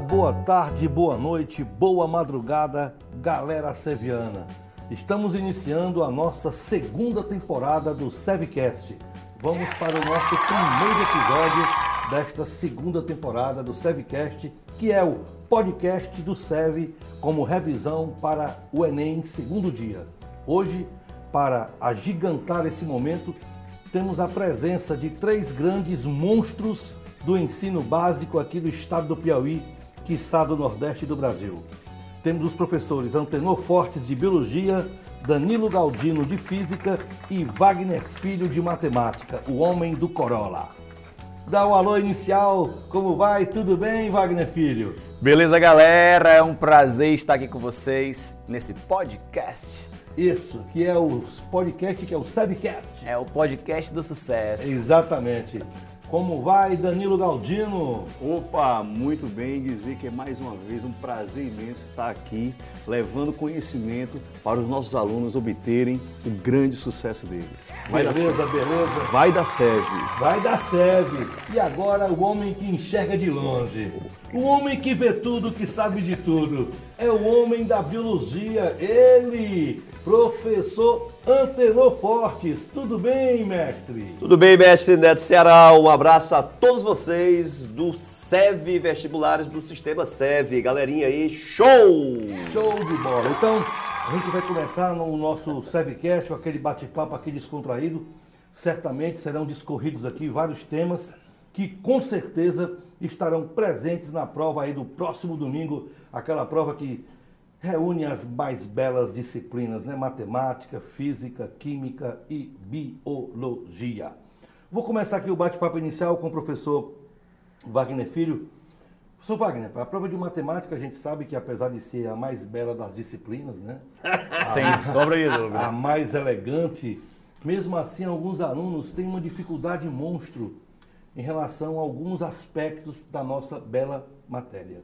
boa tarde, boa noite, boa madrugada, galera seviana. Estamos iniciando a nossa segunda temporada do Sevcast. Vamos para o nosso primeiro episódio desta segunda temporada do Sevcast, que é o podcast do Sev como revisão para o Enem segundo dia. Hoje, para agigantar esse momento, temos a presença de três grandes monstros do ensino básico aqui do estado do Piauí, está do Nordeste do Brasil. Temos os professores Antenor Fortes de Biologia, Danilo Galdino de Física e Wagner Filho de Matemática, o homem do Corolla. Dá o um alô inicial, como vai? Tudo bem, Wagner Filho? Beleza, galera? É um prazer estar aqui com vocês nesse podcast. Isso, que é o podcast que é o Sebcast. É o podcast do sucesso. Exatamente. Como vai, Danilo Galdino? Opa, muito bem, dizer que é mais uma vez um prazer imenso estar aqui, levando conhecimento para os nossos alunos obterem o grande sucesso deles. Vai beleza, beleza. Vai da SEV. Vai da SEV. E agora o homem que enxerga de longe. O homem que vê tudo, que sabe de tudo. É o homem da biologia, ele, professor Antenor Fortes. Tudo bem, mestre? Tudo bem, mestre Neto Ceará. Um abraço a todos vocês do SEV Vestibulares do Sistema SEV. Galerinha aí, show! Show de bola. Então, a gente vai começar no nosso SEVcast, aquele bate-papo aqui descontraído. Certamente serão discorridos aqui vários temas que com certeza estarão presentes na prova aí do próximo domingo, aquela prova que reúne as mais belas disciplinas, né? Matemática, física, química e biologia. Vou começar aqui o bate-papo inicial com o professor Wagner Filho. Professor Wagner, a prova de matemática a gente sabe que apesar de ser a mais bela das disciplinas, né? Sem a, sombra de dúvida. A mais elegante, mesmo assim alguns alunos têm uma dificuldade monstro em relação a alguns aspectos da nossa bela matéria.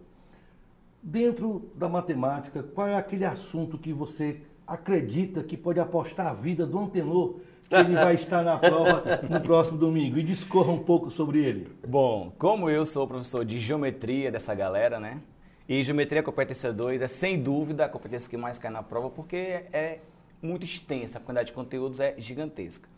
Dentro da matemática, qual é aquele assunto que você acredita que pode apostar a vida do antenor que ele vai estar na prova no próximo domingo? E discorra um pouco sobre ele. Bom, como eu sou professor de geometria dessa galera, né? E geometria competência 2 é sem dúvida a competência que mais cai na prova porque é muito extensa, a quantidade de conteúdos é gigantesca.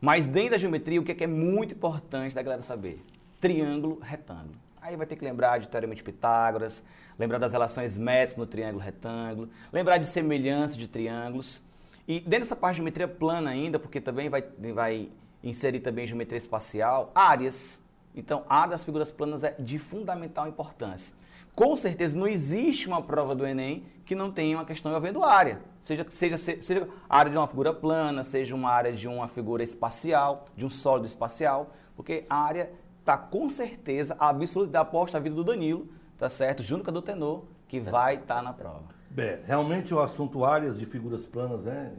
Mas dentro da geometria, o que é, que é muito importante da galera saber? Triângulo, retângulo. Aí vai ter que lembrar de Teorema de Pitágoras, lembrar das relações métricas no triângulo retângulo, lembrar de semelhança de triângulos. E dentro dessa parte de geometria plana ainda, porque também vai, vai inserir também geometria espacial, áreas. Então, a área das figuras planas é de fundamental importância. Com certeza não existe uma prova do Enem que não tenha uma questão envolvendo área. Seja, seja, seja a área de uma figura plana, seja uma área de uma figura espacial, de um sólido espacial, porque a área está com certeza absoluta aposta a vida do Danilo, tá certo? Junto com a do Tenor, que vai estar tá na prova. Bem, realmente o assunto áreas de figuras planas né,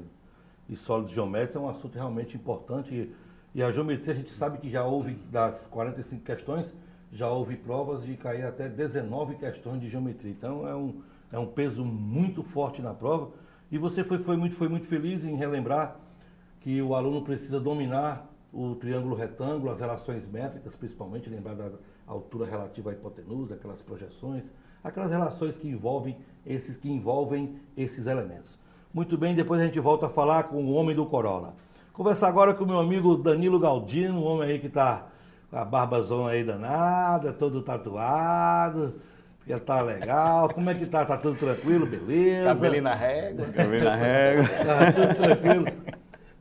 e sólidos geométricos é um assunto realmente importante. E, e a geometria a gente sabe que já houve, das 45 questões, já houve provas de cair até 19 questões de geometria. Então é um, é um peso muito forte na prova. E você foi, foi, muito, foi muito feliz em relembrar que o aluno precisa dominar o triângulo retângulo, as relações métricas, principalmente, lembrar da altura relativa à hipotenusa, aquelas projeções, aquelas relações que envolvem esses, que envolvem esses elementos. Muito bem, depois a gente volta a falar com o homem do Corolla. Conversar agora com o meu amigo Danilo Galdino, um homem aí que está com a barbazona aí danada, todo tatuado, já tá legal. Como é que tá? Tá tudo tranquilo, beleza? Cabelinho na régua. Cabelinho na régua. Tá tudo tranquilo.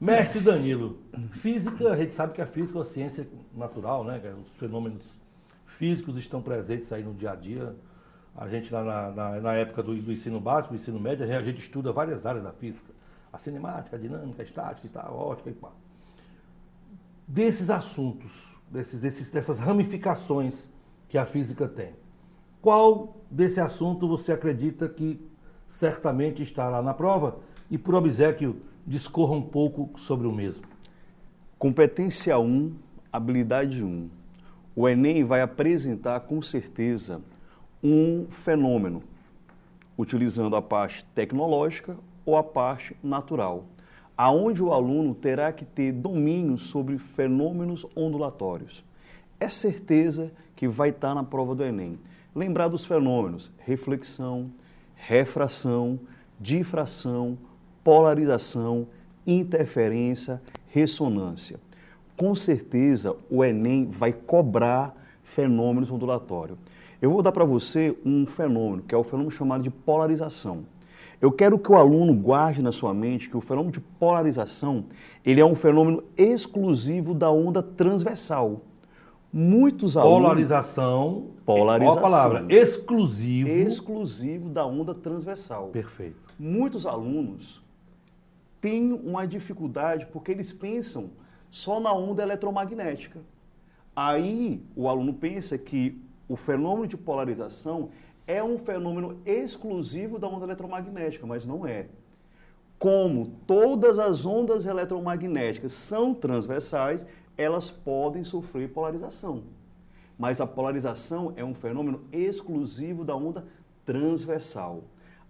Mestre Danilo, física, a gente sabe que a física é uma ciência natural, né? Os fenômenos físicos estão presentes aí no dia a dia. A gente na, na, na época do, do, ensino básico, do ensino médio, a gente estuda várias áreas da física. A cinemática, a dinâmica, a estática e tal, a ótica e pá. Desses assuntos, desses, desses, dessas ramificações que a física tem. Qual desse assunto você acredita que certamente está lá na prova? E por obsequio, discorra um pouco sobre o mesmo. Competência 1, habilidade 1. O Enem vai apresentar com certeza um fenômeno, utilizando a parte tecnológica ou a parte natural aonde o aluno terá que ter domínio sobre fenômenos ondulatórios. É certeza que vai estar na prova do Enem. lembrar dos fenômenos reflexão, refração, difração, polarização, interferência, ressonância. Com certeza o Enem vai cobrar fenômenos ondulatórios. Eu vou dar para você um fenômeno, que é o fenômeno chamado de polarização. Eu quero que o aluno guarde na sua mente que o fenômeno de polarização, ele é um fenômeno exclusivo da onda transversal. Muitos alunos... Polarização. Polarização. Qual a palavra? Exclusivo. Exclusivo da onda transversal. Perfeito. Muitos alunos têm uma dificuldade porque eles pensam só na onda eletromagnética. Aí o aluno pensa que o fenômeno de polarização é um fenômeno exclusivo da onda eletromagnética, mas não é. Como todas as ondas eletromagnéticas são transversais, elas podem sofrer polarização. Mas a polarização é um fenômeno exclusivo da onda transversal.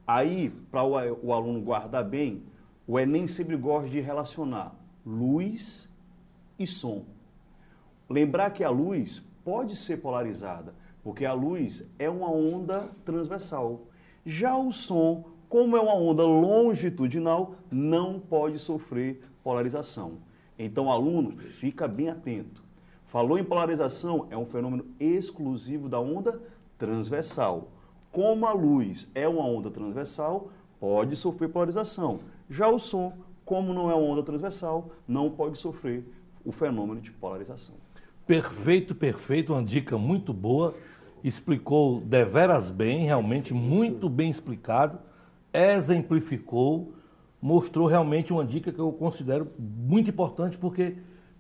Aí, para o aluno guardar bem, o Enem sempre gosta de relacionar luz e som. Lembrar que a luz pode ser polarizada, porque a luz é uma onda transversal. Já o som, como é uma onda longitudinal, não pode sofrer polarização. Então, aluno, fica bem atento. Falou em polarização, é um fenômeno exclusivo da onda transversal. Como a luz é uma onda transversal, pode sofrer polarização. Já o som, como não é onda transversal, não pode sofrer o fenômeno de polarização. Perfeito, perfeito, uma dica muito boa. Explicou deveras bem, realmente muito bem explicado. Exemplificou mostrou realmente uma dica que eu considero muito importante, porque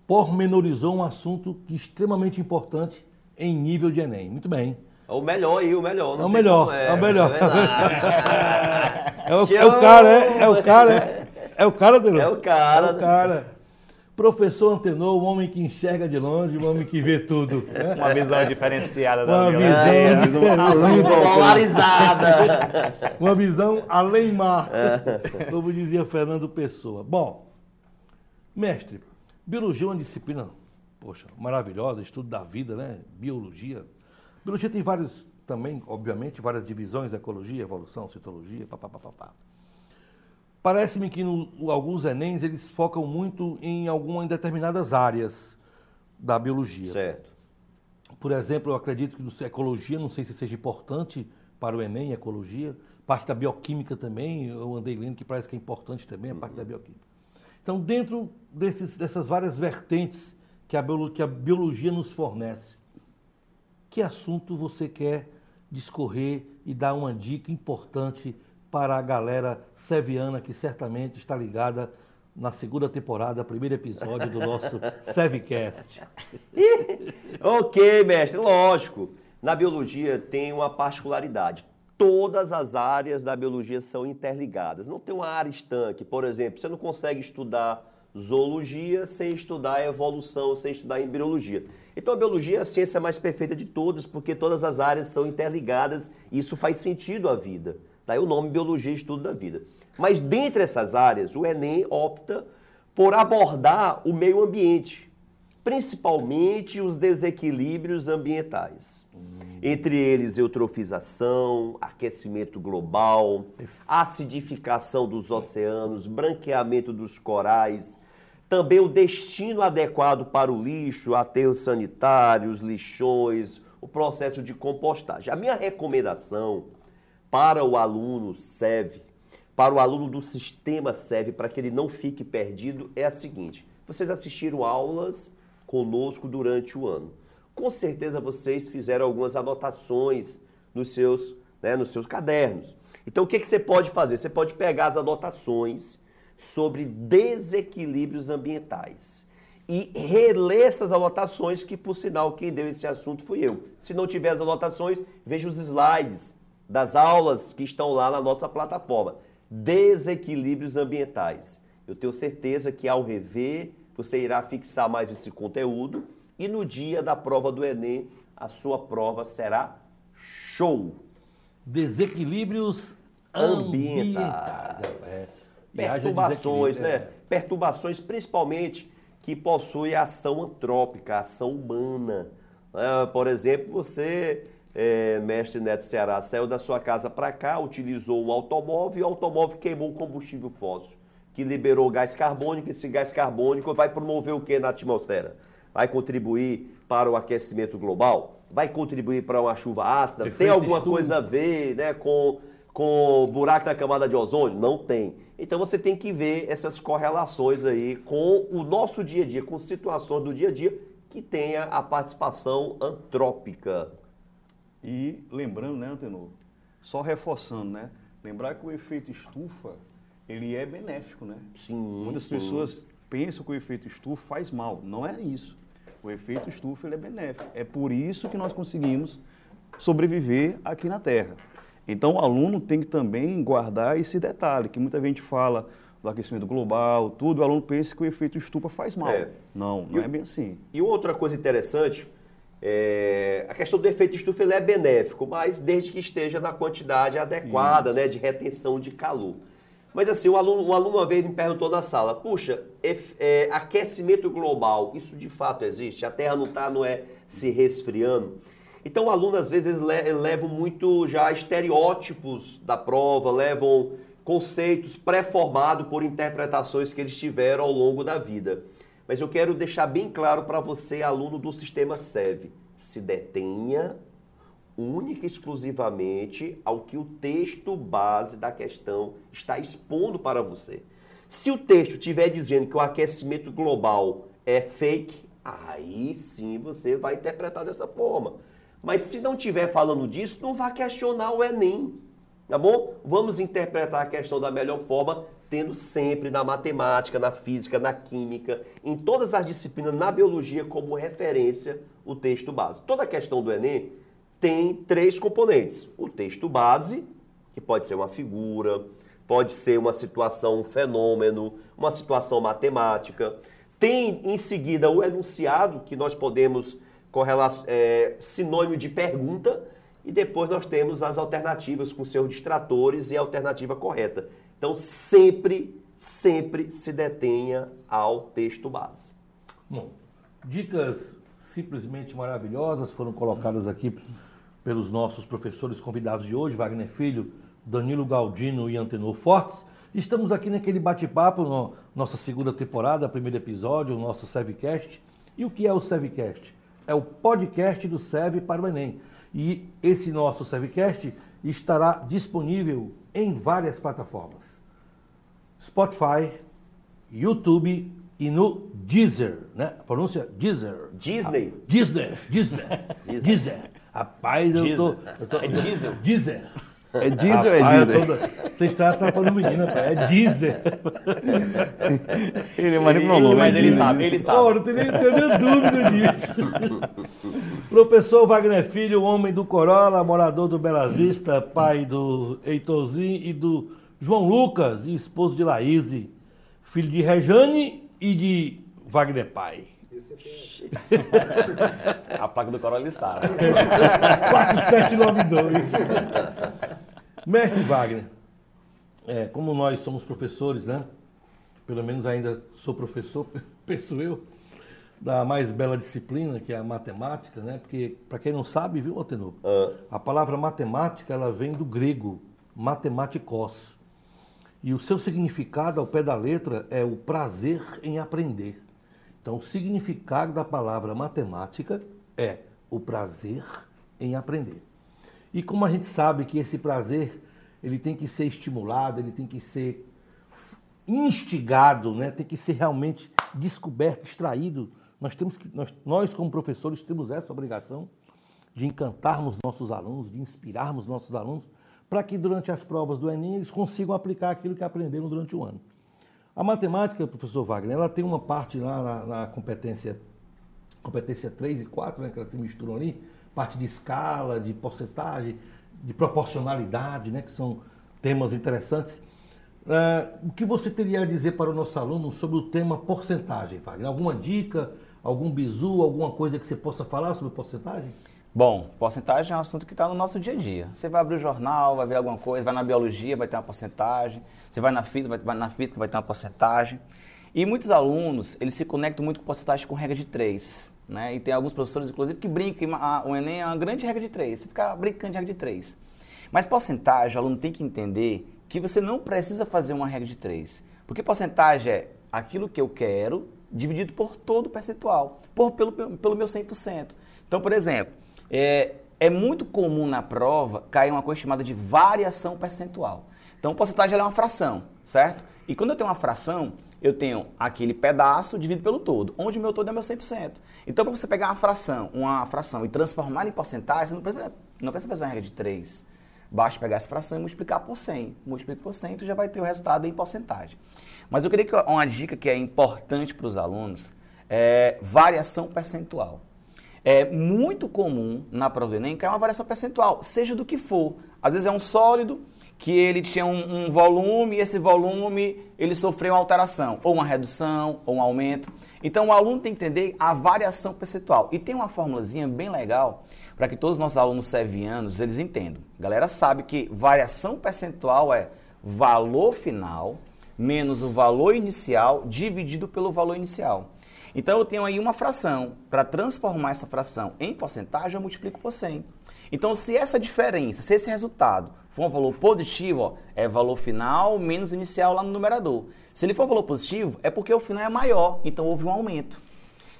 pormenorizou um assunto extremamente importante em nível de Enem. Muito bem. É o melhor aí, o melhor. É o melhor, é, é, o melhor. É, é, o, é, o, cara, é, é o cara, é, é o cara, Delon. É o cara. É o cara. Professor Antenor, o homem que enxerga de longe, o homem que vê tudo. Né? Uma visão diferenciada da Uma visão polarizada. Uma visão além mar, como dizia Fernando Pessoa. Bom, mestre, biologia é uma disciplina, poxa, maravilhosa, estudo da vida, né? Biologia. Biologia tem vários, também, obviamente, várias divisões, ecologia, evolução, citologia, papapá. Pá, pá, pá. Parece-me que no, alguns Enems eles focam muito em algumas determinadas áreas da biologia. Certo. Por exemplo, eu acredito que ecologia, não sei se seja importante para o Enem, ecologia. Parte da bioquímica também, eu andei lendo que parece que é importante também a parte uhum. da bioquímica. Então, dentro desses, dessas várias vertentes que a, que a biologia nos fornece, que assunto você quer discorrer e dar uma dica importante para a galera seviana que certamente está ligada na segunda temporada, primeiro episódio do nosso Sevcast. ok, mestre, lógico. Na biologia tem uma particularidade. Todas as áreas da biologia são interligadas. Não tem uma área estanque. Por exemplo, você não consegue estudar zoologia sem estudar evolução, sem estudar embriologia. Então a biologia é a ciência mais perfeita de todas, porque todas as áreas são interligadas e isso faz sentido à vida. Daí o nome Biologia Estudo da Vida. Mas dentre essas áreas, o Enem opta por abordar o meio ambiente, principalmente os desequilíbrios ambientais. Entre eles, eutrofização, aquecimento global, acidificação dos oceanos, branqueamento dos corais, também o destino adequado para o lixo, aterros sanitários, lixões, o processo de compostagem. A minha recomendação para o aluno serve, para o aluno do sistema serve, para que ele não fique perdido, é a seguinte: vocês assistiram aulas conosco durante o ano. Com certeza vocês fizeram algumas anotações nos seus, né, nos seus cadernos. Então o que, que você pode fazer? Você pode pegar as anotações sobre desequilíbrios ambientais e reler essas anotações, que por sinal quem deu esse assunto fui eu. Se não tiver as anotações, veja os slides das aulas que estão lá na nossa plataforma. Desequilíbrios ambientais. Eu tenho certeza que ao rever, você irá fixar mais esse conteúdo e no dia da prova do Enem, a sua prova será show. Desequilíbrios ambientais. ambientais. É. Perturbações, né? É. Perturbações principalmente que possuem ação antrópica, ação humana. Por exemplo, você é, mestre Neto Ceará, saiu da sua casa para cá, utilizou um automóvel e o automóvel queimou combustível fóssil, que liberou gás carbônico. Esse gás carbônico vai promover o que na atmosfera? Vai contribuir para o aquecimento global? Vai contribuir para uma chuva ácida? Efeito Tem alguma estufa. coisa a ver né, com, com buraco na camada de ozônio? Não tem. Então você tem que ver essas correlações aí com o nosso dia a dia, com situações do dia a dia que tenha a participação antrópica. E lembrando, né, Antenor? Só reforçando, né? Lembrar que o efeito estufa, ele é benéfico, né? Sim, Muitas sim. pessoas pensam que o efeito estufa faz mal. Não é isso. O efeito estufa ele é benéfico. É por isso que nós conseguimos sobreviver aqui na Terra. Então o aluno tem que também guardar esse detalhe, que muita gente fala do aquecimento global, tudo, o aluno pensa que o efeito estufa faz mal. É. Não, E não o- é bem assim. E outra coisa interessante, é, a questão do efeito estufa ele é benéfico, mas desde que esteja na quantidade adequada, né, de retenção de calor. Mas assim, um aluno, um aluno uma vez me perguntou na sala, puxa, ef- é, aquecimento global, isso de fato existe? A Terra não está, não é se resfriando? Então o aluno às vezes le- levam muito já estereótipos da prova, levam conceitos pré-formados por interpretações que eles tiveram ao longo da vida. Mas eu quero deixar bem claro para você, aluno do sistema SEV, se detenha única e exclusivamente ao que o texto base da questão está expondo para você. Se o texto estiver dizendo que o aquecimento global é fake, aí sim você vai interpretar dessa forma. Mas se não estiver falando disso, não vá questionar o Enem. Tá bom? Vamos interpretar a questão da melhor forma, tendo sempre na matemática, na física, na química, em todas as disciplinas, na biologia, como referência o texto base. Toda a questão do Enem tem três componentes: o texto base, que pode ser uma figura, pode ser uma situação, um fenômeno, uma situação matemática. Tem em seguida o enunciado, que nós podemos é, sinônimo de pergunta, e depois nós temos as alternativas com seus distratores e a alternativa correta. Então sempre, sempre se detenha ao texto base. Bom, dicas simplesmente maravilhosas foram colocadas aqui pelos nossos professores convidados de hoje, Wagner Filho, Danilo Galdino e Antenor Fortes. Estamos aqui naquele bate-papo, no, nossa segunda temporada, primeiro episódio, o nosso Sevcast. E o que é o Sevcast? É o podcast do Sev para o Enem. E esse nosso Sevcast estará disponível em várias plataformas. Spotify, YouTube e no Deezer, né? A pronúncia Deezer. Disney. Disney, Disney, Deezer. Rapaz, eu tô, eu tô... É Diesel? Deezer. É diesel ou é diesel? eu tô- Você está atrapalhando o menino, rapaz. É Deezer. Ele é manipulou, Mas ele sabe, ele sabe. Oh, não tenho nem, tenho nem dúvida disso. Professor Wagner Filho, homem do Corolla, morador do Bela Vista, pai do Heitorzinho e do João Lucas, e esposo de Laís, filho de Rejane e de Wagner pai. A placa do Corolla ele sabe. 4792. Mestre Wagner, é, como nós somos professores, né? Pelo menos ainda sou professor, penso eu, da mais bela disciplina, que é a matemática, né? Porque, para quem não sabe, viu, Atenor? A palavra matemática, ela vem do grego, matematikos. E o seu significado, ao pé da letra, é o prazer em aprender. Então, o significado da palavra matemática é o prazer em aprender. E como a gente sabe que esse prazer, ele tem que ser estimulado, ele tem que ser instigado, né? tem que ser realmente descoberto, extraído. Nós temos que, nós, nós como professores temos essa obrigação de encantarmos nossos alunos, de inspirarmos nossos alunos, para que durante as provas do Enem eles consigam aplicar aquilo que aprenderam durante o ano. A matemática, professor Wagner, ela tem uma parte lá na, na competência, competência 3 e 4, né, que elas se misturam ali, parte de escala, de porcentagem, de proporcionalidade, né, que são temas interessantes. É, o que você teria a dizer para o nosso aluno sobre o tema porcentagem, Wagner? Alguma dica, algum bizu, alguma coisa que você possa falar sobre porcentagem? Bom, porcentagem é um assunto que está no nosso dia a dia. Você vai abrir o jornal, vai ver alguma coisa, vai na biologia, vai ter uma porcentagem. Você vai na física, vai, na física, vai ter uma porcentagem. E muitos alunos, eles se conectam muito com porcentagem com regra de três. Né? E tem alguns professores, inclusive, que brincam. O Enem é uma grande regra de três. Você fica brincando de regra de três. Mas porcentagem, o aluno tem que entender que você não precisa fazer uma regra de três. Porque porcentagem é aquilo que eu quero dividido por todo o percentual, por, pelo, pelo meu 100%. Então, por exemplo, é, é muito comum na prova cair uma coisa chamada de variação percentual. Então, porcentagem é uma fração, certo? E quando eu tenho uma fração, eu tenho aquele pedaço dividido pelo todo, onde o meu todo é meu 100%. Então, para você pegar uma fração, uma fração e transformar em porcentagem, você não precisa, não precisa fazer uma regra de 3. Basta pegar essa fração e multiplicar por 100. Multiplica por 100, tu já vai ter o resultado em porcentagem. Mas eu queria que uma dica que é importante para os alunos é variação percentual. É muito comum na prova do Enem cair uma variação percentual, seja do que for. Às vezes é um sólido que ele tinha um, um, volume e esse volume ele sofreu uma alteração, ou uma redução, ou um aumento. Então o aluno tem que entender a variação percentual. E tem uma formulazinha bem legal para que todos os nossos alunos sevianos eles entendam. A galera sabe que variação percentual é valor final menos o valor inicial dividido pelo valor inicial. Então eu tenho aí uma fração. Para transformar essa fração em porcentagem, eu multiplico por 100. Então, se essa diferença, se esse resultado for um valor positivo, ó, é valor final menos inicial lá no numerador. Se ele for valor positivo, é porque o final é maior, então houve um aumento.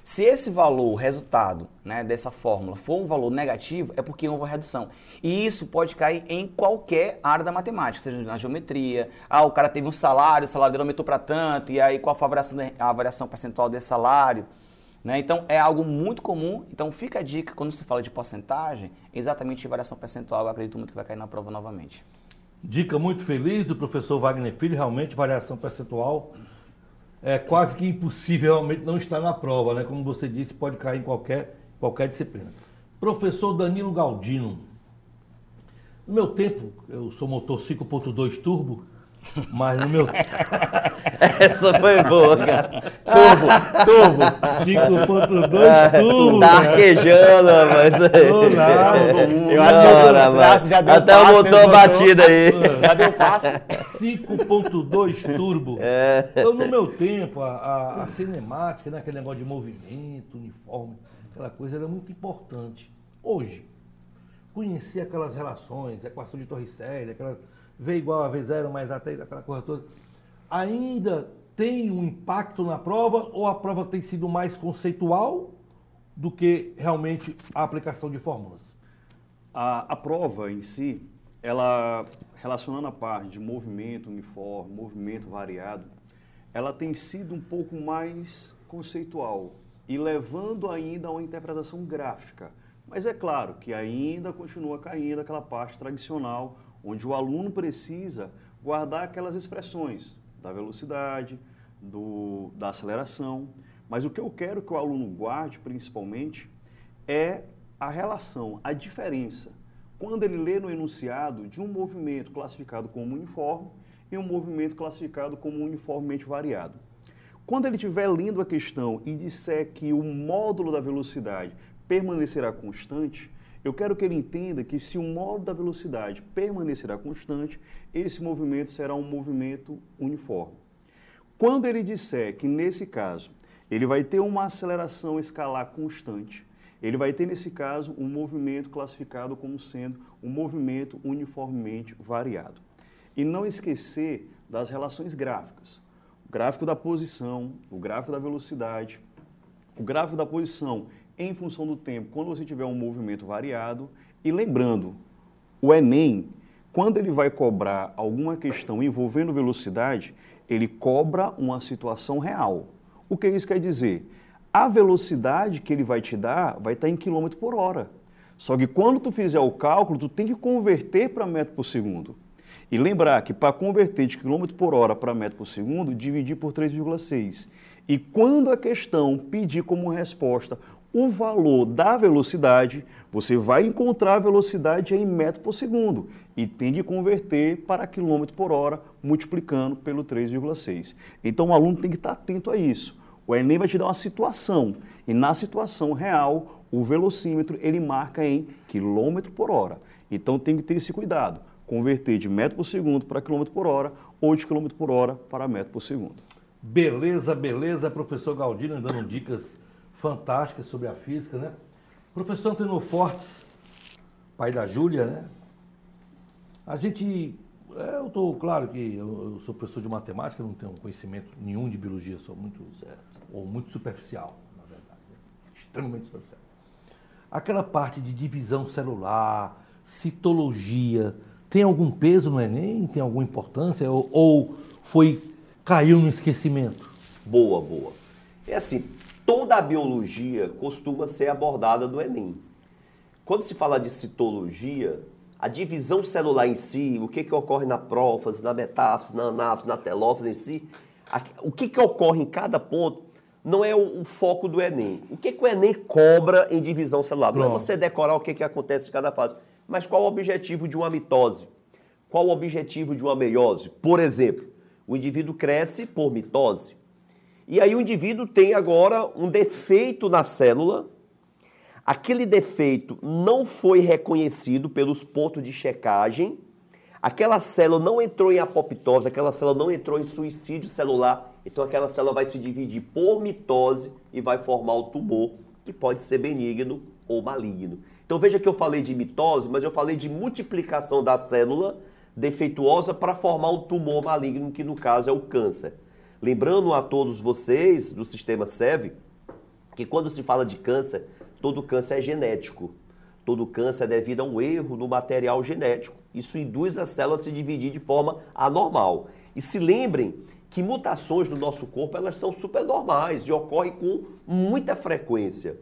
Se esse valor, resultado né, dessa fórmula, for um valor negativo, é porque houve uma redução. E isso pode cair em qualquer área da matemática, seja na geometria. Ah, o cara teve um salário, o salário dele aumentou para tanto, e aí qual foi a variação, a variação percentual desse salário? Né? Então, é algo muito comum. Então, fica a dica, quando se fala de porcentagem, exatamente variação percentual, eu acredito muito que vai cair na prova novamente. Dica muito feliz do professor Wagner Filho, realmente, variação percentual é quase que impossível realmente não estar na prova, né? Como você disse, pode cair em qualquer, qualquer disciplina. Professor Danilo Galdino. No meu tempo, eu sou motor 5.2 turbo, mas no meu tempo. Essa foi boa, cara. Turbo, turbo. 5.2 turbo. Tá arquejando, mas. Tô nada. Eu acho que já, já deu Até passe o motor nesse batido aí. Já deu passe. 5.2 turbo. É. Então, no meu tempo, a, a, a cinemática, né, aquele negócio de movimento, uniforme, aquela coisa era muito importante. Hoje, conhecer aquelas relações, equação de Torricelli, aquela V igual a V0 mais A3, aquela coisa toda, ainda tem um impacto na prova ou a prova tem sido mais conceitual do que realmente a aplicação de fórmulas? A, a prova em si, ela relacionando a parte de movimento uniforme, movimento variado, ela tem sido um pouco mais conceitual e levando ainda a uma interpretação gráfica. Mas é claro que ainda continua caindo aquela parte tradicional, onde o aluno precisa guardar aquelas expressões da velocidade, do, da aceleração. Mas o que eu quero que o aluno guarde, principalmente, é a relação, a diferença, quando ele lê no enunciado de um movimento classificado como uniforme e um movimento classificado como uniformemente variado. Quando ele estiver lendo a questão e disser que o módulo da velocidade permanecerá constante, eu quero que ele entenda que se o módulo da velocidade permanecerá constante, esse movimento será um movimento uniforme. Quando ele disser que, nesse caso, ele vai ter uma aceleração escalar constante, ele vai ter, nesse caso, um movimento classificado como sendo um movimento uniformemente variado. E não esquecer das relações gráficas. O gráfico da posição, o gráfico da velocidade, o gráfico da posição em função do tempo, quando você tiver um movimento variado. E lembrando, o Enem, quando ele vai cobrar alguma questão envolvendo velocidade, ele cobra uma situação real. O que isso quer dizer? A velocidade que ele vai te dar vai estar em quilômetro por hora. Só que quando tu fizer o cálculo, tu tem que converter para metro por segundo. E lembrar que para converter de quilômetro por hora para metro por segundo, dividir por 3,6. E quando a questão pedir como resposta o valor da velocidade, você vai encontrar a velocidade em metro por segundo e tem que converter para quilômetro por hora, multiplicando pelo 3,6. Então o aluno tem que estar atento a isso. O Enem vai te dar uma situação e na situação real, o velocímetro ele marca em quilômetro por hora. Então tem que ter esse cuidado, converter de metro por segundo para quilômetro por hora ou de quilômetro por hora para metro por segundo. Beleza, beleza, professor Galdino dando dicas fantásticas sobre a física, né? Professor Antenor Fortes, pai da Júlia, né? A gente, é, eu estou, claro que eu, sou professor de matemática, não tenho conhecimento nenhum de biologia, sou muito, certo, ou muito superficial, na verdade, né? extremamente superficial. Aquela parte de divisão celular, citologia, tem algum peso no Enem? Tem alguma importância? Ou, ou foi, caiu no esquecimento? Boa, boa. É assim, toda a biologia costuma ser abordada no Enem. Quando se fala de citologia, a divisão celular em si, o que, que ocorre na prófase, na metáfase, na anáfase, na telófase em si, o que, que ocorre em cada ponto, não é o, o foco do Enem. O que, que o Enem cobra em divisão celular? Pronto. Não é você decorar o que, que acontece em cada fase. Mas qual o objetivo de uma mitose? Qual o objetivo de uma meiose? Por exemplo, o indivíduo cresce por mitose. E aí o indivíduo tem agora um defeito na célula. Aquele defeito não foi reconhecido pelos pontos de checagem. Aquela célula não entrou em apoptose, aquela célula não entrou em suicídio celular. Então aquela célula vai se dividir por mitose e vai formar o tumor, que pode ser benigno ou maligno. Então veja que eu falei de mitose, mas eu falei de multiplicação da célula defeituosa para formar um tumor maligno, que no caso é o câncer. Lembrando a todos vocês do sistema SEV que quando se fala de câncer, todo câncer é genético. Todo câncer é devido a um erro no material genético. Isso induz a célula a se dividir de forma anormal. E se lembrem que mutações no nosso corpo elas são super normais e ocorrem com muita frequência.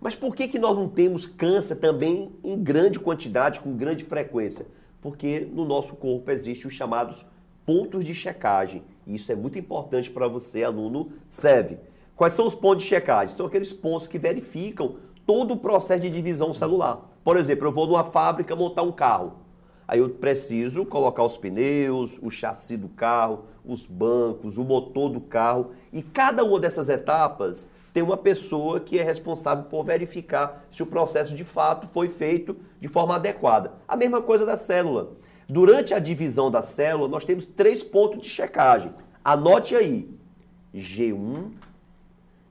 Mas por que, que nós não temos câncer também em grande quantidade, com grande frequência? Porque no nosso corpo existem os chamados pontos de checagem. E isso é muito importante para você, aluno SEV. Quais são os pontos de checagem? São aqueles pontos que verificam todo o processo de divisão celular. Por exemplo, eu vou numa fábrica montar um carro. Aí eu preciso colocar os pneus, o chassi do carro, os bancos, o motor do carro. E cada uma dessas etapas tem uma pessoa que é responsável por verificar se o processo de fato foi feito de forma adequada. A mesma coisa da célula. Durante a divisão da célula, nós temos três pontos de checagem. Anote aí: G1,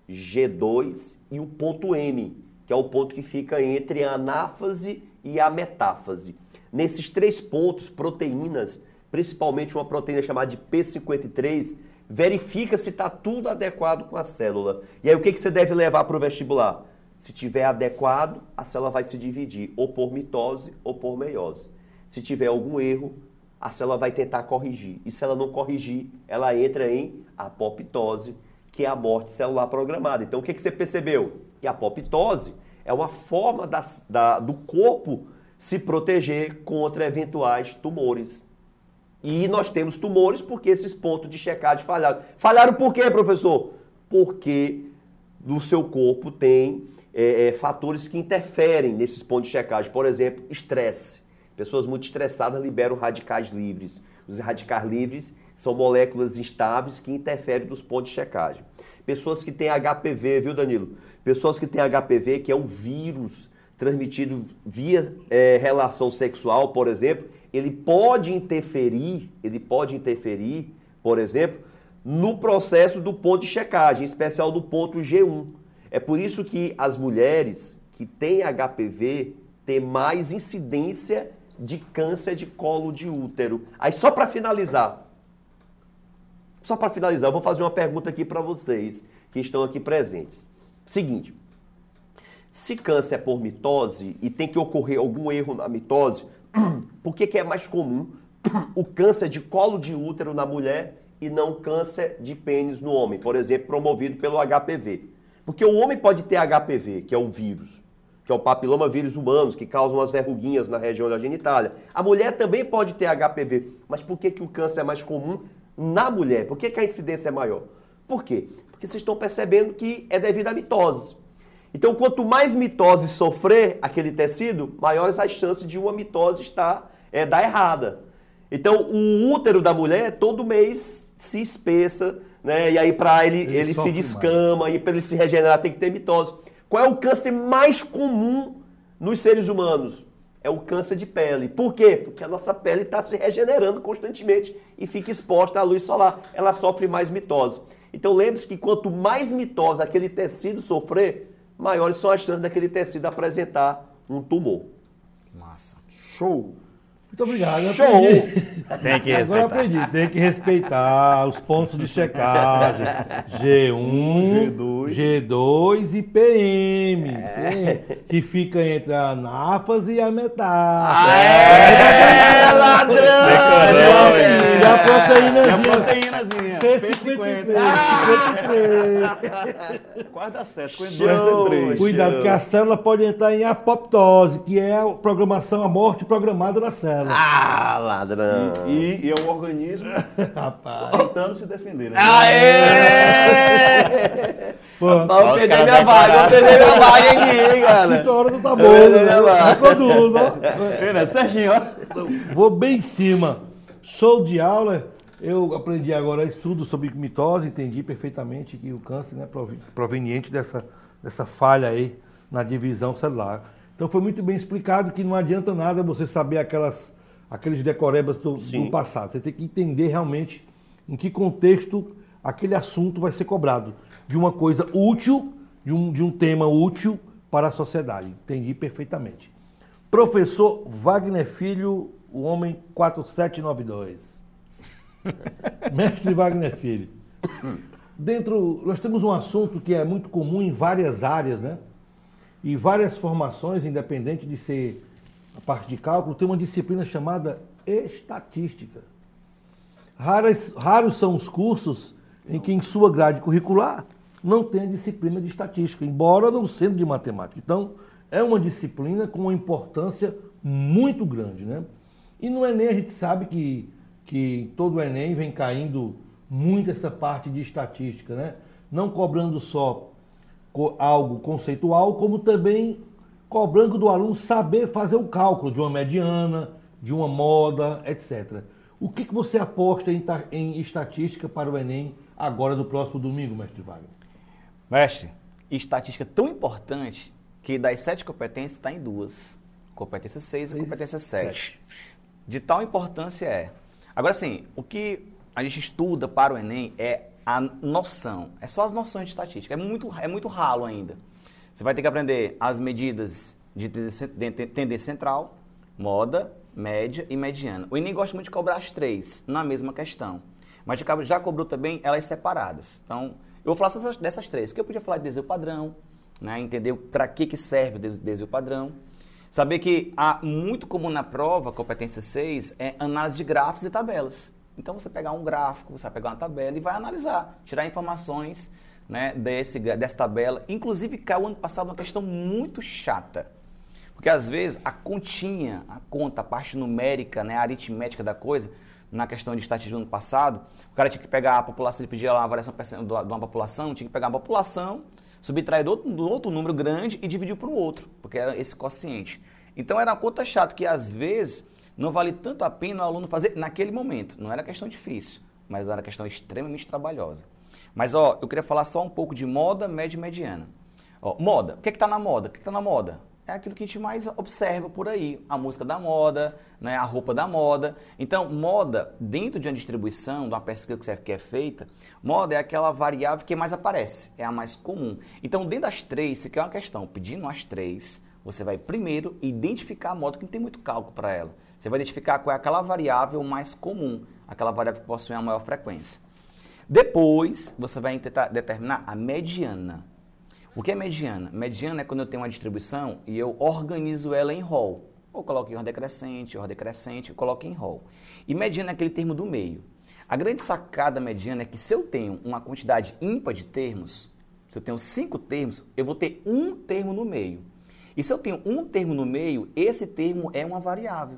G2 e o ponto M, que é o ponto que fica entre a anáfase e a metáfase. Nesses três pontos, proteínas, principalmente uma proteína chamada de P53, verifica se está tudo adequado com a célula. E aí o que, que você deve levar para o vestibular? Se tiver adequado, a célula vai se dividir ou por mitose ou por meiose. Se tiver algum erro, a célula vai tentar corrigir. E se ela não corrigir, ela entra em apoptose, que é a morte celular programada. Então o que, que você percebeu? Que a apoptose é uma forma da, da, do corpo se proteger contra eventuais tumores. E nós temos tumores porque esses pontos de checagem falharam. Falharam por quê, professor? Porque no seu corpo tem é, é, fatores que interferem nesses pontos de checagem. Por exemplo, estresse. Pessoas muito estressadas liberam radicais livres. Os radicais livres são moléculas instáveis que interferem nos pontos de checagem. Pessoas que têm HPV, viu, Danilo? Pessoas que têm HPV, que é um vírus transmitido via é, relação sexual, por exemplo, ele pode interferir, ele pode interferir, por exemplo, no processo do ponto de checagem, em especial do ponto G1. É por isso que as mulheres que têm HPV têm mais incidência de câncer de colo de útero. Aí só para finalizar, só para finalizar, eu vou fazer uma pergunta aqui para vocês que estão aqui presentes. Seguinte, se câncer é por mitose e tem que ocorrer algum erro na mitose, por que, que é mais comum o câncer de colo de útero na mulher e não câncer de pênis no homem, por exemplo, promovido pelo HPV? Porque o homem pode ter HPV, que é o vírus, que é o papiloma vírus humanos, que causa umas verruguinhas na região da genitália. A mulher também pode ter HPV, mas por que, que o câncer é mais comum na mulher? Por que, que a incidência é maior? Por quê? Porque vocês estão percebendo que é devido à mitose. Então, quanto mais mitose sofrer aquele tecido, maiores as chances de uma mitose estar é, dar errada. Então, o útero da mulher todo mês se espessa, né? E aí para ele ele, ele se descama mais. e para ele se regenerar tem que ter mitose. Qual é o câncer mais comum nos seres humanos? É o câncer de pele. Por quê? Porque a nossa pele está se regenerando constantemente e fica exposta à luz solar. Ela sofre mais mitose. Então lembre-se que quanto mais mitosa aquele tecido sofrer, maiores são as chances daquele tecido apresentar um tumor. Massa. Show! Muito obrigado. eu Show! Tem que Agora eu respeitar. aprendi. Tem que respeitar os pontos de checagem. G1, G2. G2 e PM. Que fica entre a náfase e a metáfase. É, ladrão! E a proteínazinha. proteínazinha. P53. P53. Quase dá certo. Com Show! 2 3 Cuidado, que a célula pode entrar em apoptose, que é a programação, a morte programada da célula. Ah, ladrão! E, e é o organismo Rapaz. tentando se defender. Né? Aê! Pô, os perder caras minha vaga, vamos perder minha vaga aqui, cara. Cinco horas do tá Eu vou né? levar. Conduz, ó. Ei, né? Certinho, ó. Vou bem em cima. Show de aula. Eu aprendi agora estudo sobre mitose, entendi perfeitamente que o câncer é provi- proveniente dessa, dessa falha aí na divisão celular. Então foi muito bem explicado que não adianta nada você saber aquelas, aqueles decorebas do, do passado. Você tem que entender realmente em que contexto aquele assunto vai ser cobrado. De uma coisa útil, de um, de um tema útil para a sociedade. Entendi perfeitamente. Professor Wagner Filho, o homem 4792. Mestre Wagner Filho. Dentro, nós temos um assunto que é muito comum em várias áreas, né? E várias formações, independente de ser a parte de cálculo, tem uma disciplina chamada estatística. Raras, raros são os cursos em que, em sua grade curricular, não tem a disciplina de estatística, embora não sendo de matemática. Então, é uma disciplina com uma importância muito grande, né? E no Enem a gente sabe que, que todo o Enem vem caindo muito essa parte de estatística, né? Não cobrando só algo conceitual, como também cobrando do aluno saber fazer o cálculo de uma mediana, de uma moda, etc. O que, que você aposta em, em estatística para o Enem agora do próximo domingo, mestre Wagner? Mestre, estatística tão importante que das sete competências está em duas. Competência 6 e competência 7. De tal importância é. Agora sim, o que a gente estuda para o Enem é a noção. É só as noções de estatística. É muito, é muito ralo ainda. Você vai ter que aprender as medidas de tendência central, moda, média e mediana. O Enem gosta muito de cobrar as três na mesma questão. Mas já- cobrou também elas separadas. Então, eu vou falar dessas, dessas três. Que eu podia falar de desvio padrão, né? entender para que, que serve o des- desvio padrão. Saber que há muito comum na prova, competência 6, é análise de gráficos e tabelas. Então você pegar um gráfico, você vai pegar uma tabela e vai analisar, tirar informações né, desse, dessa tabela. Inclusive, caiu ano passado uma questão muito chata. Porque às vezes a continha, a conta, a parte numérica, né, a aritmética da coisa, na questão de estatística do ano passado, o cara tinha que pegar a população, ele pedia lá a variação de uma população, tinha que pegar a população, subtrair do outro, do outro número grande e dividir por um outro, porque era esse quociente. Então era uma conta chata que às vezes não vale tanto a pena o aluno fazer naquele momento. Não era questão difícil, mas era questão extremamente trabalhosa. Mas ó, eu queria falar só um pouco de moda, média e mediana. Ó, moda, o que está na moda? O que está na moda? É aquilo que a gente mais observa por aí. A música da moda, né, a roupa da moda. Então, moda, dentro de uma distribuição, de uma pesquisa que é- é feita, moda é aquela variável que mais aparece, é a mais comum. Então, dentro das três, se quer uma questão, pedindo as três, você vai primeiro identificar a moda, que não tem muito cálculo para ela. Você vai identificar qual é aquela variável mais comum, aquela variável que possui a maior frequência. Depois, você vai tentar determinar a mediana. O que é mediana? Mediana é quando eu tenho uma distribuição e eu organizo ela em rol. Ou coloco em ordem crescente, ordem crescente, coloco em rol. E mediana é aquele termo do meio. A grande sacada mediana é que se eu tenho uma quantidade ímpar de termos, se eu tenho cinco termos, eu vou ter um termo no meio. E se eu tenho um termo no meio, esse termo é uma variável.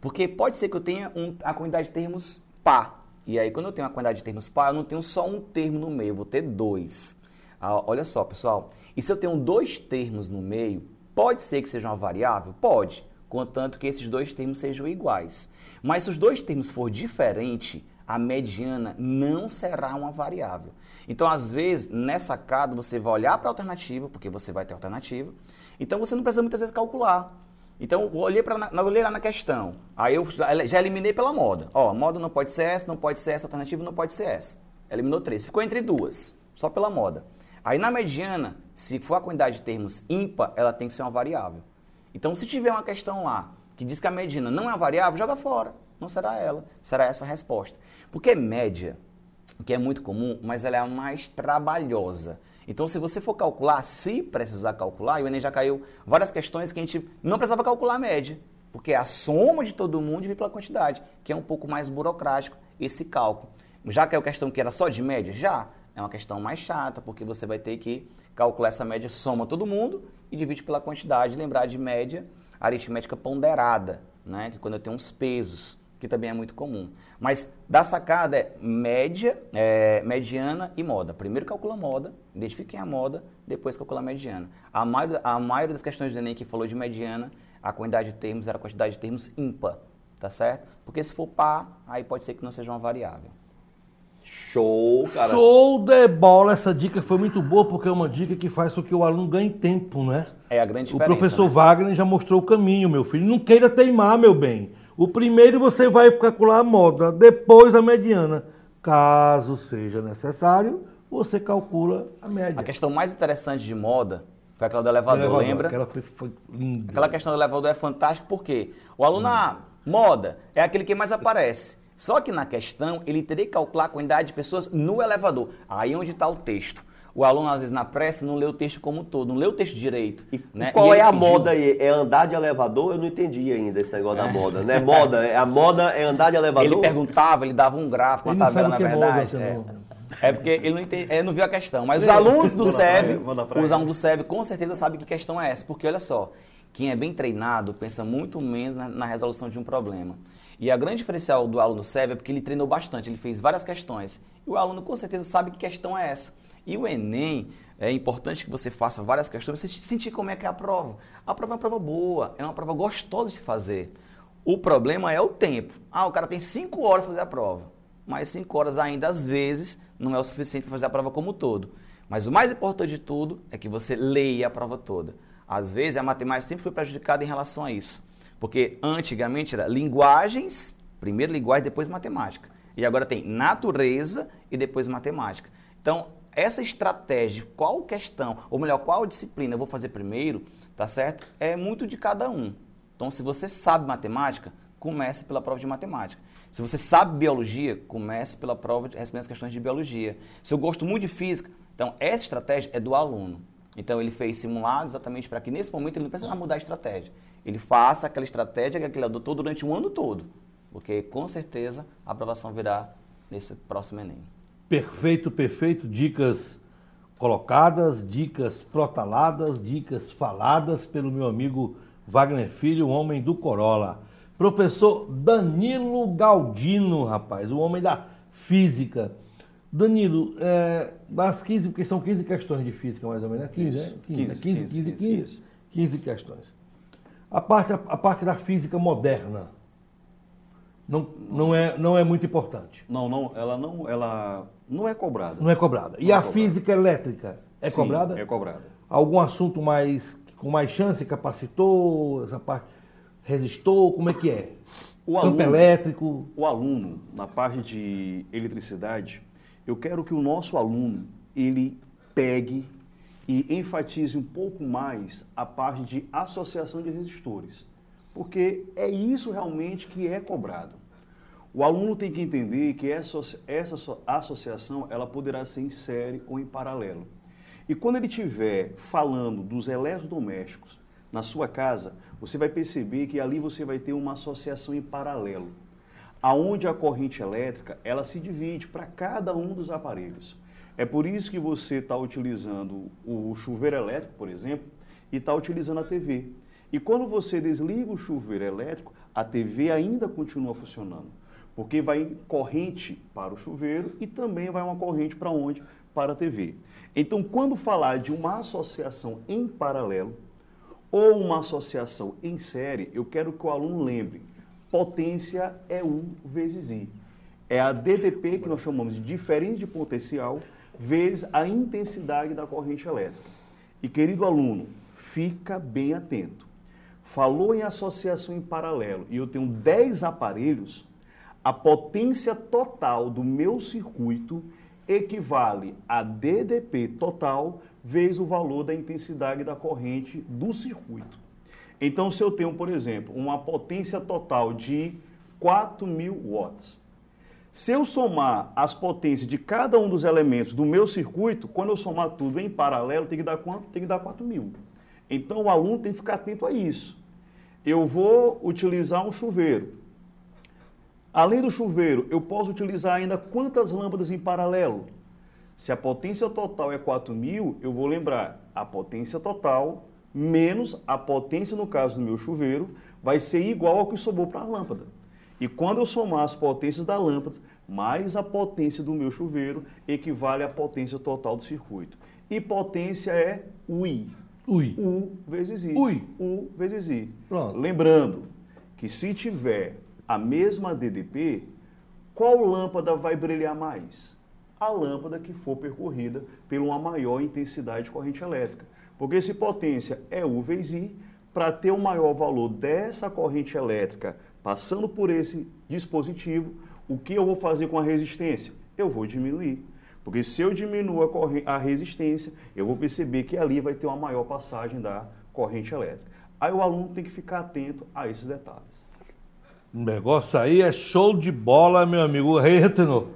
Porque pode ser que eu tenha um, a quantidade de termos par. E aí, quando eu tenho uma quantidade de termos par, eu não tenho só um termo no meio, eu vou ter dois. Ah, olha só, pessoal. E se eu tenho dois termos no meio, pode ser que seja uma variável? Pode, contanto que esses dois termos sejam iguais. Mas se os dois termos for diferente, a mediana não será uma variável. Então, às vezes, nessa sacada, você vai olhar para a alternativa, porque você vai ter alternativa. Então, você não precisa muitas vezes calcular. Então, eu olhei, pra, eu olhei lá na questão. Aí eu já eliminei pela moda. Ó, moda não pode ser essa, não pode ser essa, alternativa não pode ser essa. eliminou três. Ficou entre duas, só pela moda. Aí na mediana, se for a quantidade de termos ímpar, ela tem que ser uma variável. Então, se tiver uma questão lá que diz que a mediana não é uma variável, joga fora. Não será ela, será essa a resposta. Porque média, que é muito comum, mas ela é a mais trabalhosa. Então, se você for calcular, se precisar calcular, e o Enem já caiu várias questões que a gente não precisava calcular a média, porque é a soma de todo mundo divide pela quantidade, que é um pouco mais burocrático esse cálculo. Já caiu questão que era só de média? Já. É uma questão mais chata, porque você vai ter que calcular essa média, soma todo mundo e divide pela quantidade. Lembrar de média, aritmética ponderada, né? que quando eu tenho uns pesos que também é muito comum. Mas da sacada é média, é, mediana e moda. Primeiro calcula a moda, identifiquem a moda, depois calcula a mediana. A maioria, a maioria das questões do Enem que falou de mediana, a quantidade de termos era a quantidade de termos ímpar, tá certo? Porque se for par, aí pode ser que não seja uma variável. Show, cara. Show de bola! Essa dica foi muito boa, porque é uma dica que faz com que o aluno ganhe tempo, né? É a grande O diferença. professor né? Wagner já mostrou o caminho, meu filho. Não queira teimar, meu bem. O primeiro você vai calcular a moda, depois a mediana. Caso seja necessário, você calcula a média. A questão mais interessante de moda foi aquela do elevador, Elevador, lembra? Aquela foi, foi linda. Aquela questão do elevador é fantástica porque o aluno, ah, moda, é aquele que mais aparece. Só que na questão, ele teria que calcular a quantidade de pessoas no elevador. Aí onde está o texto. O aluno, às vezes, na pressa, não lê o texto como um todo, não lê o texto direito. E né? qual E é a pediu- moda aí? É andar de elevador? Eu não entendi ainda esse negócio da moda, né? Moda, é- a moda é andar de elevador? Ele perguntava, ele dava um gráfico, uma tabela, na que é moda, verdade. é. É porque ele não, entende, ele não viu a questão. Mas os alunos do SEV, os alunos do SEV com certeza sabem que questão é essa. Porque olha só, quem é bem treinado pensa muito menos na, na resolução de um problema. E a grande diferencial do aluno SEV é porque ele treinou bastante, ele fez várias questões. E o aluno com certeza sabe que questão é essa. E o Enem, é importante que você faça várias questões para você sentir como é que é a prova. A prova é uma prova boa, é uma prova gostosa de fazer. O problema é o tempo. Ah, o cara tem cinco horas para fazer a prova. Mas cinco horas ainda, às vezes, não é o suficiente para fazer a prova como um todo. Mas o mais importante de tudo é que você leia a prova toda. Às vezes, a matemática sempre foi prejudicada em relação a isso. Porque antigamente era linguagens, primeiro linguagem, depois matemática. E agora tem natureza e depois matemática. Então, essa estratégia, qual questão, ou melhor, qual disciplina eu vou fazer primeiro, tá certo? É muito de cada um. Então, se você sabe matemática, comece pela prova de matemática. Se você sabe biologia, comece pela prova de respondendo as questões de biologia. Se eu gosto muito de física, então essa estratégia é do aluno. Então ele fez simulado exatamente para que nesse momento ele não precisa mudar a estratégia. Ele faça aquela estratégia que ele adotou durante um ano todo. Porque com certeza a aprovação virá nesse próximo Enem. Perfeito, perfeito. Dicas colocadas, dicas protaladas, dicas faladas pelo meu amigo Wagner Filho, o homem do Corolla. Professor Danilo Galdino, rapaz, o homem da física. Danilo, é, das 15, porque são 15 questões de física mais ou menos, né? 15, Isso, né? 15, 15, 15, 15, 15, 15, 15 questões. A parte, a parte da física moderna não, não, é, não é muito importante. Não, não, ela não, ela não é cobrada. Não é cobrada. E Não é a cobrada. física elétrica é Sim, cobrada? É cobrada. Algum assunto mais com mais chance, capacitor, essa parte resistor, como é que é? O Campo aluno- elétrico. O aluno, na parte de eletricidade, eu quero que o nosso aluno, ele pegue e enfatize um pouco mais a parte de associação de resistores. Porque é isso realmente que é cobrado. O aluno tem que entender que essa, essa asso- associação ela poderá ser em série ou em paralelo. E quando ele estiver falando dos eletrodomésticos na sua casa, você vai perceber que ali você vai ter uma associação em paralelo, aonde a corrente elétrica ela se divide para cada um dos aparelhos. É por isso que você está utilizando o chuveiro elétrico, por exemplo, e está utilizando a TV. E quando você desliga o chuveiro elétrico, a TV ainda continua funcionando, porque vai corrente para o chuveiro e também vai uma corrente para onde? Para a TV. Então, quando falar de uma associação em paralelo ou uma associação em série, eu quero que o aluno lembre: potência é U vezes I. É a DDP que nós chamamos de diferença de potencial vezes a intensidade da corrente elétrica. E querido aluno, fica bem atento. Falou em associação em paralelo e eu tenho 10 aparelhos, a potência total do meu circuito equivale a DDP total vezes o valor da intensidade da corrente do circuito. Então, se eu tenho, por exemplo, uma potência total de 4.000 watts, se eu somar as potências de cada um dos elementos do meu circuito, quando eu somar tudo em paralelo, tem que dar quanto? Tem que dar 4.000. Então, o aluno tem que ficar atento a isso. Eu vou utilizar um chuveiro. Além do chuveiro, eu posso utilizar ainda quantas lâmpadas em paralelo? Se a potência total é 4.000, eu vou lembrar a potência total menos a potência, no caso do meu chuveiro, vai ser igual ao que sobrou para a lâmpada. E quando eu somar as potências da lâmpada mais a potência do meu chuveiro, equivale à potência total do circuito. E potência é UI. Ui. U vezes I. Ui. U vezes I. Pronto. Lembrando que se tiver a mesma DDP, qual lâmpada vai brilhar mais? A lâmpada que for percorrida por uma maior intensidade de corrente elétrica. Porque se potência é U vezes I, para ter o maior valor dessa corrente elétrica passando por esse dispositivo, o que eu vou fazer com a resistência? Eu vou diminuir. Porque se eu diminuo a, a resistência, eu vou perceber que ali vai ter uma maior passagem da corrente elétrica. Aí o aluno tem que ficar atento a esses detalhes. O negócio aí é show de bola, meu amigo Retno.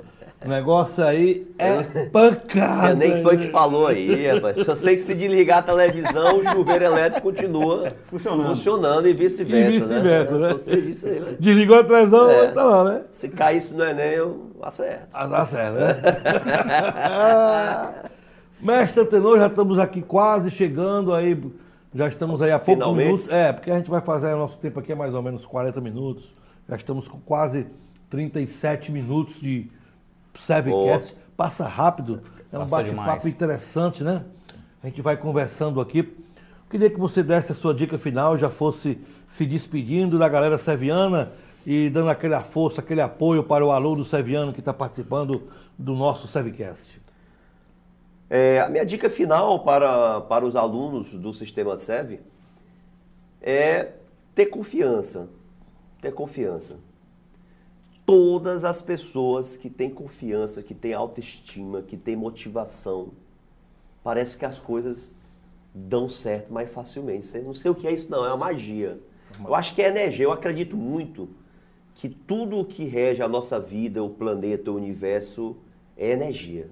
O negócio aí é pancada. Você nem foi que falou aí, rapaz. Só sei que se desligar a televisão, o chuveiro elétrico continua Funcionando. funcionando e vice-versa. E vice-versa, né? Só sei disso aí, né? Desligou a televisão, É. tá lá, né? Se cair isso no Enem, eu acerto. Ah, Dá certo, né? Mestre Antenor, já estamos aqui quase chegando aí, já estamos aí a poucos Finalmente. minutos. É, porque a gente vai fazer o nosso tempo aqui é mais ou menos 40 minutos. Já estamos com quase 37 minutos de Sevcast. Passa rápido, é um bate-papo interessante, né? A gente vai conversando aqui. Queria que você desse a sua dica final, já fosse se despedindo da galera seviana e dando aquela força, aquele apoio para o aluno seviano que está participando do nosso Sevcast. É, a minha dica final para, para os alunos do sistema SEV é ter confiança. Ter confiança. Todas as pessoas que têm confiança, que têm autoestima, que têm motivação, parece que as coisas dão certo mais facilmente. Você não sei o que é isso, não, é uma magia. Eu acho que é energia, eu acredito muito que tudo o que rege a nossa vida, o planeta, o universo, é energia.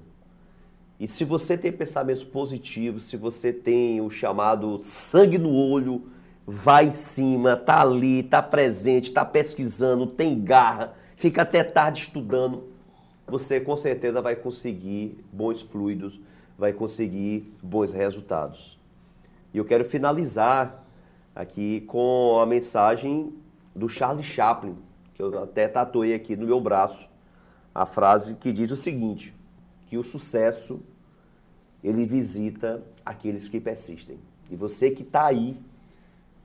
E se você tem pensamentos positivos, se você tem o chamado sangue no olho, vai em cima, tá ali, tá presente, tá pesquisando, tem garra, fica até tarde estudando, você com certeza vai conseguir bons fluidos, vai conseguir bons resultados. E eu quero finalizar aqui com a mensagem do Charlie Chaplin, que eu até tatuei aqui no meu braço, a frase que diz o seguinte: que o sucesso ele visita aqueles que persistem. E você que está aí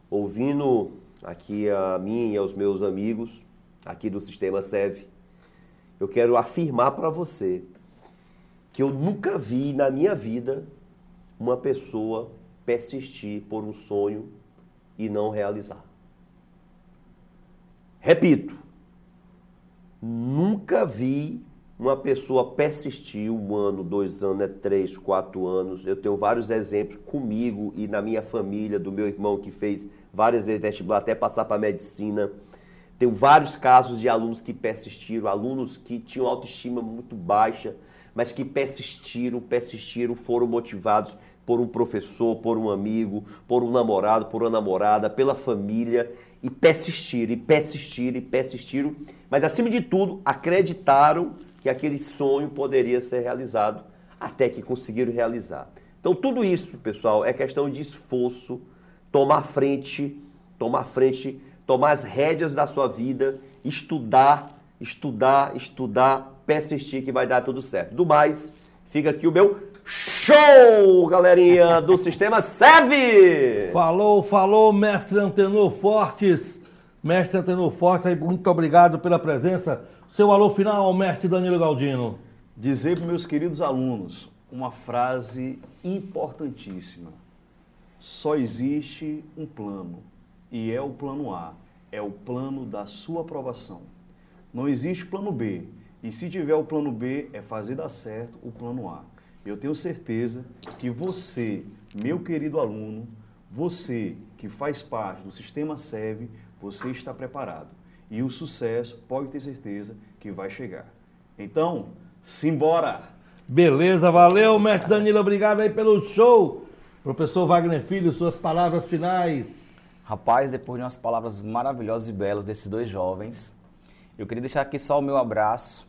ouvindo aqui a mim e aos meus amigos aqui do Sistema SEV, eu quero afirmar para você que eu nunca vi na minha vida uma pessoa persistir por um sonho e não realizar. Repito, nunca vi uma pessoa persistir um ano, dois anos, né, três, quatro anos. Eu tenho vários exemplos comigo e na minha família, do meu irmão que fez várias vezes vestibular até passar para medicina. Tenho vários casos de alunos que persistiram, alunos que tinham autoestima muito baixa, mas que persistiram, persistiram, foram motivados por um professor, por um amigo, por um namorado, por uma namorada, pela família, e persistiram, e persistiram, e persistiram, mas acima de tudo, acreditaram que aquele sonho poderia ser realizado, até que conseguiram realizar. Então, tudo isso, pessoal, é questão de esforço, tomar frente, tomar frente, tomar as rédeas da sua vida, estudar, estudar, estudar, persistir que vai dar tudo certo. Do mais, fica aqui o meu show, galerinha do Sistema SEV! Falou, falou, mestre Antenor Fortes. Mestre Antenor Fortes, muito obrigado pela presença. Seu alô final, mestre Danilo Galdino. Dizer para meus queridos alunos uma frase importantíssima. Só existe um plano, e é o plano A, é o plano da sua aprovação. Não existe plano B, E se tiver o plano B, é fazer dar certo o plano A. Eu tenho certeza que você, meu querido aluno, você que faz parte do sistema SEV, você está preparado. E o sucesso, pode ter certeza, que vai chegar. Então, simbora! Beleza, valeu, mestre Danilo, obrigado aí pelo show. Professor Wagner Filho, suas palavras finais. Rapaz, depois de umas palavras maravilhosas e belas desses dois jovens, eu queria deixar aqui só o meu abraço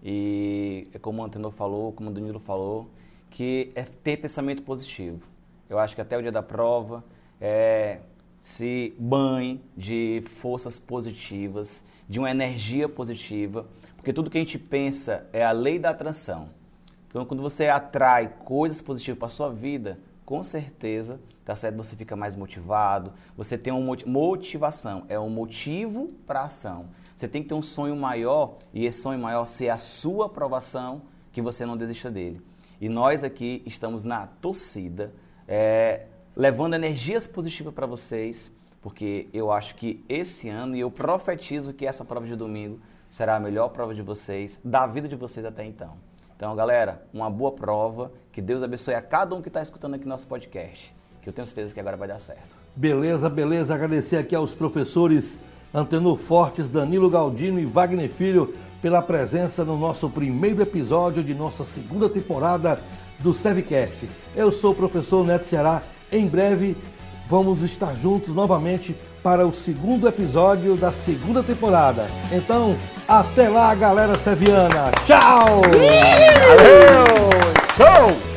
e é como o Antenor falou, como o Danilo falou, que é ter pensamento positivo. Eu acho que até o dia da prova é, se banhe de forças positivas, de uma energia positiva, porque tudo que a gente pensa é a lei da atração. Então, quando você atrai coisas positivas para a sua vida, com certeza, tá certo? Você fica mais motivado, você tem uma motivação, é um motivo para ação. Você tem que ter um sonho maior e esse sonho maior ser a sua aprovação, que você não desista dele. E nós aqui estamos na torcida, é, levando energias positivas para vocês, porque eu acho que esse ano, e eu profetizo que essa prova de domingo será a melhor prova de vocês, da vida de vocês até então. Então, galera, uma boa prova, que Deus abençoe a cada um que está escutando aqui nosso podcast, que eu tenho certeza que agora vai dar certo. Beleza, beleza. Agradecer aqui aos professores Antenor Fortes, Danilo Galdino e Wagner Filho pela presença no nosso primeiro episódio de nossa segunda temporada do Sevcast. Eu sou o professor Neto Ceará. Em breve vamos estar juntos novamente para o segundo episódio da segunda temporada. Então, até lá, galera seviana. Tchau! Valeu! Show!